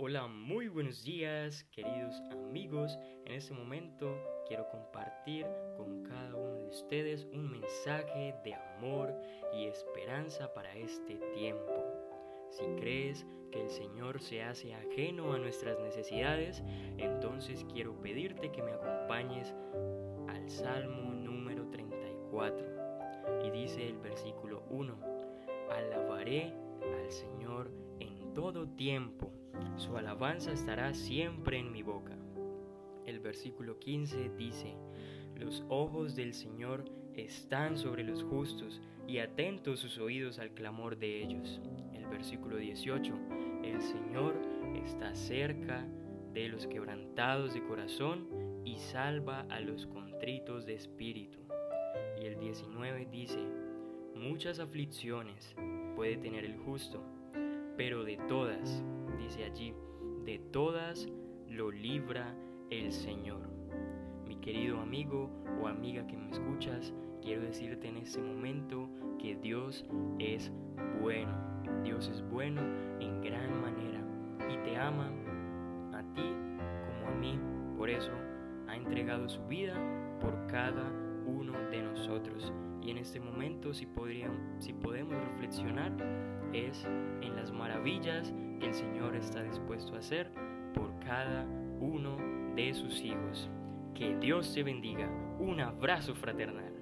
Hola, muy buenos días, queridos amigos. En este momento quiero compartir con cada uno de ustedes un mensaje de amor y esperanza para este tiempo. Si crees que el Señor se hace ajeno a nuestras necesidades, entonces quiero pedirte que me acompañes al Salmo número 34. Y dice el versículo 1, alabaré al Señor en todo tiempo su alabanza estará siempre en mi boca. El versículo 15 dice, Los ojos del Señor están sobre los justos y atentos sus oídos al clamor de ellos. El versículo 18, El Señor está cerca de los quebrantados de corazón y salva a los contritos de espíritu. Y el 19 dice, Muchas aflicciones puede tener el justo, pero de todas dice allí, de todas lo libra el Señor. Mi querido amigo o amiga que me escuchas, quiero decirte en este momento que Dios es bueno. Dios es bueno en gran manera y te ama a ti como a mí. Por eso ha entregado su vida por cada uno de nosotros. Y en este momento, si, podrían, si podemos reflexionar, es en las maravillas que el Señor está dispuesto a hacer por cada uno de sus hijos. Que Dios te bendiga. Un abrazo fraternal.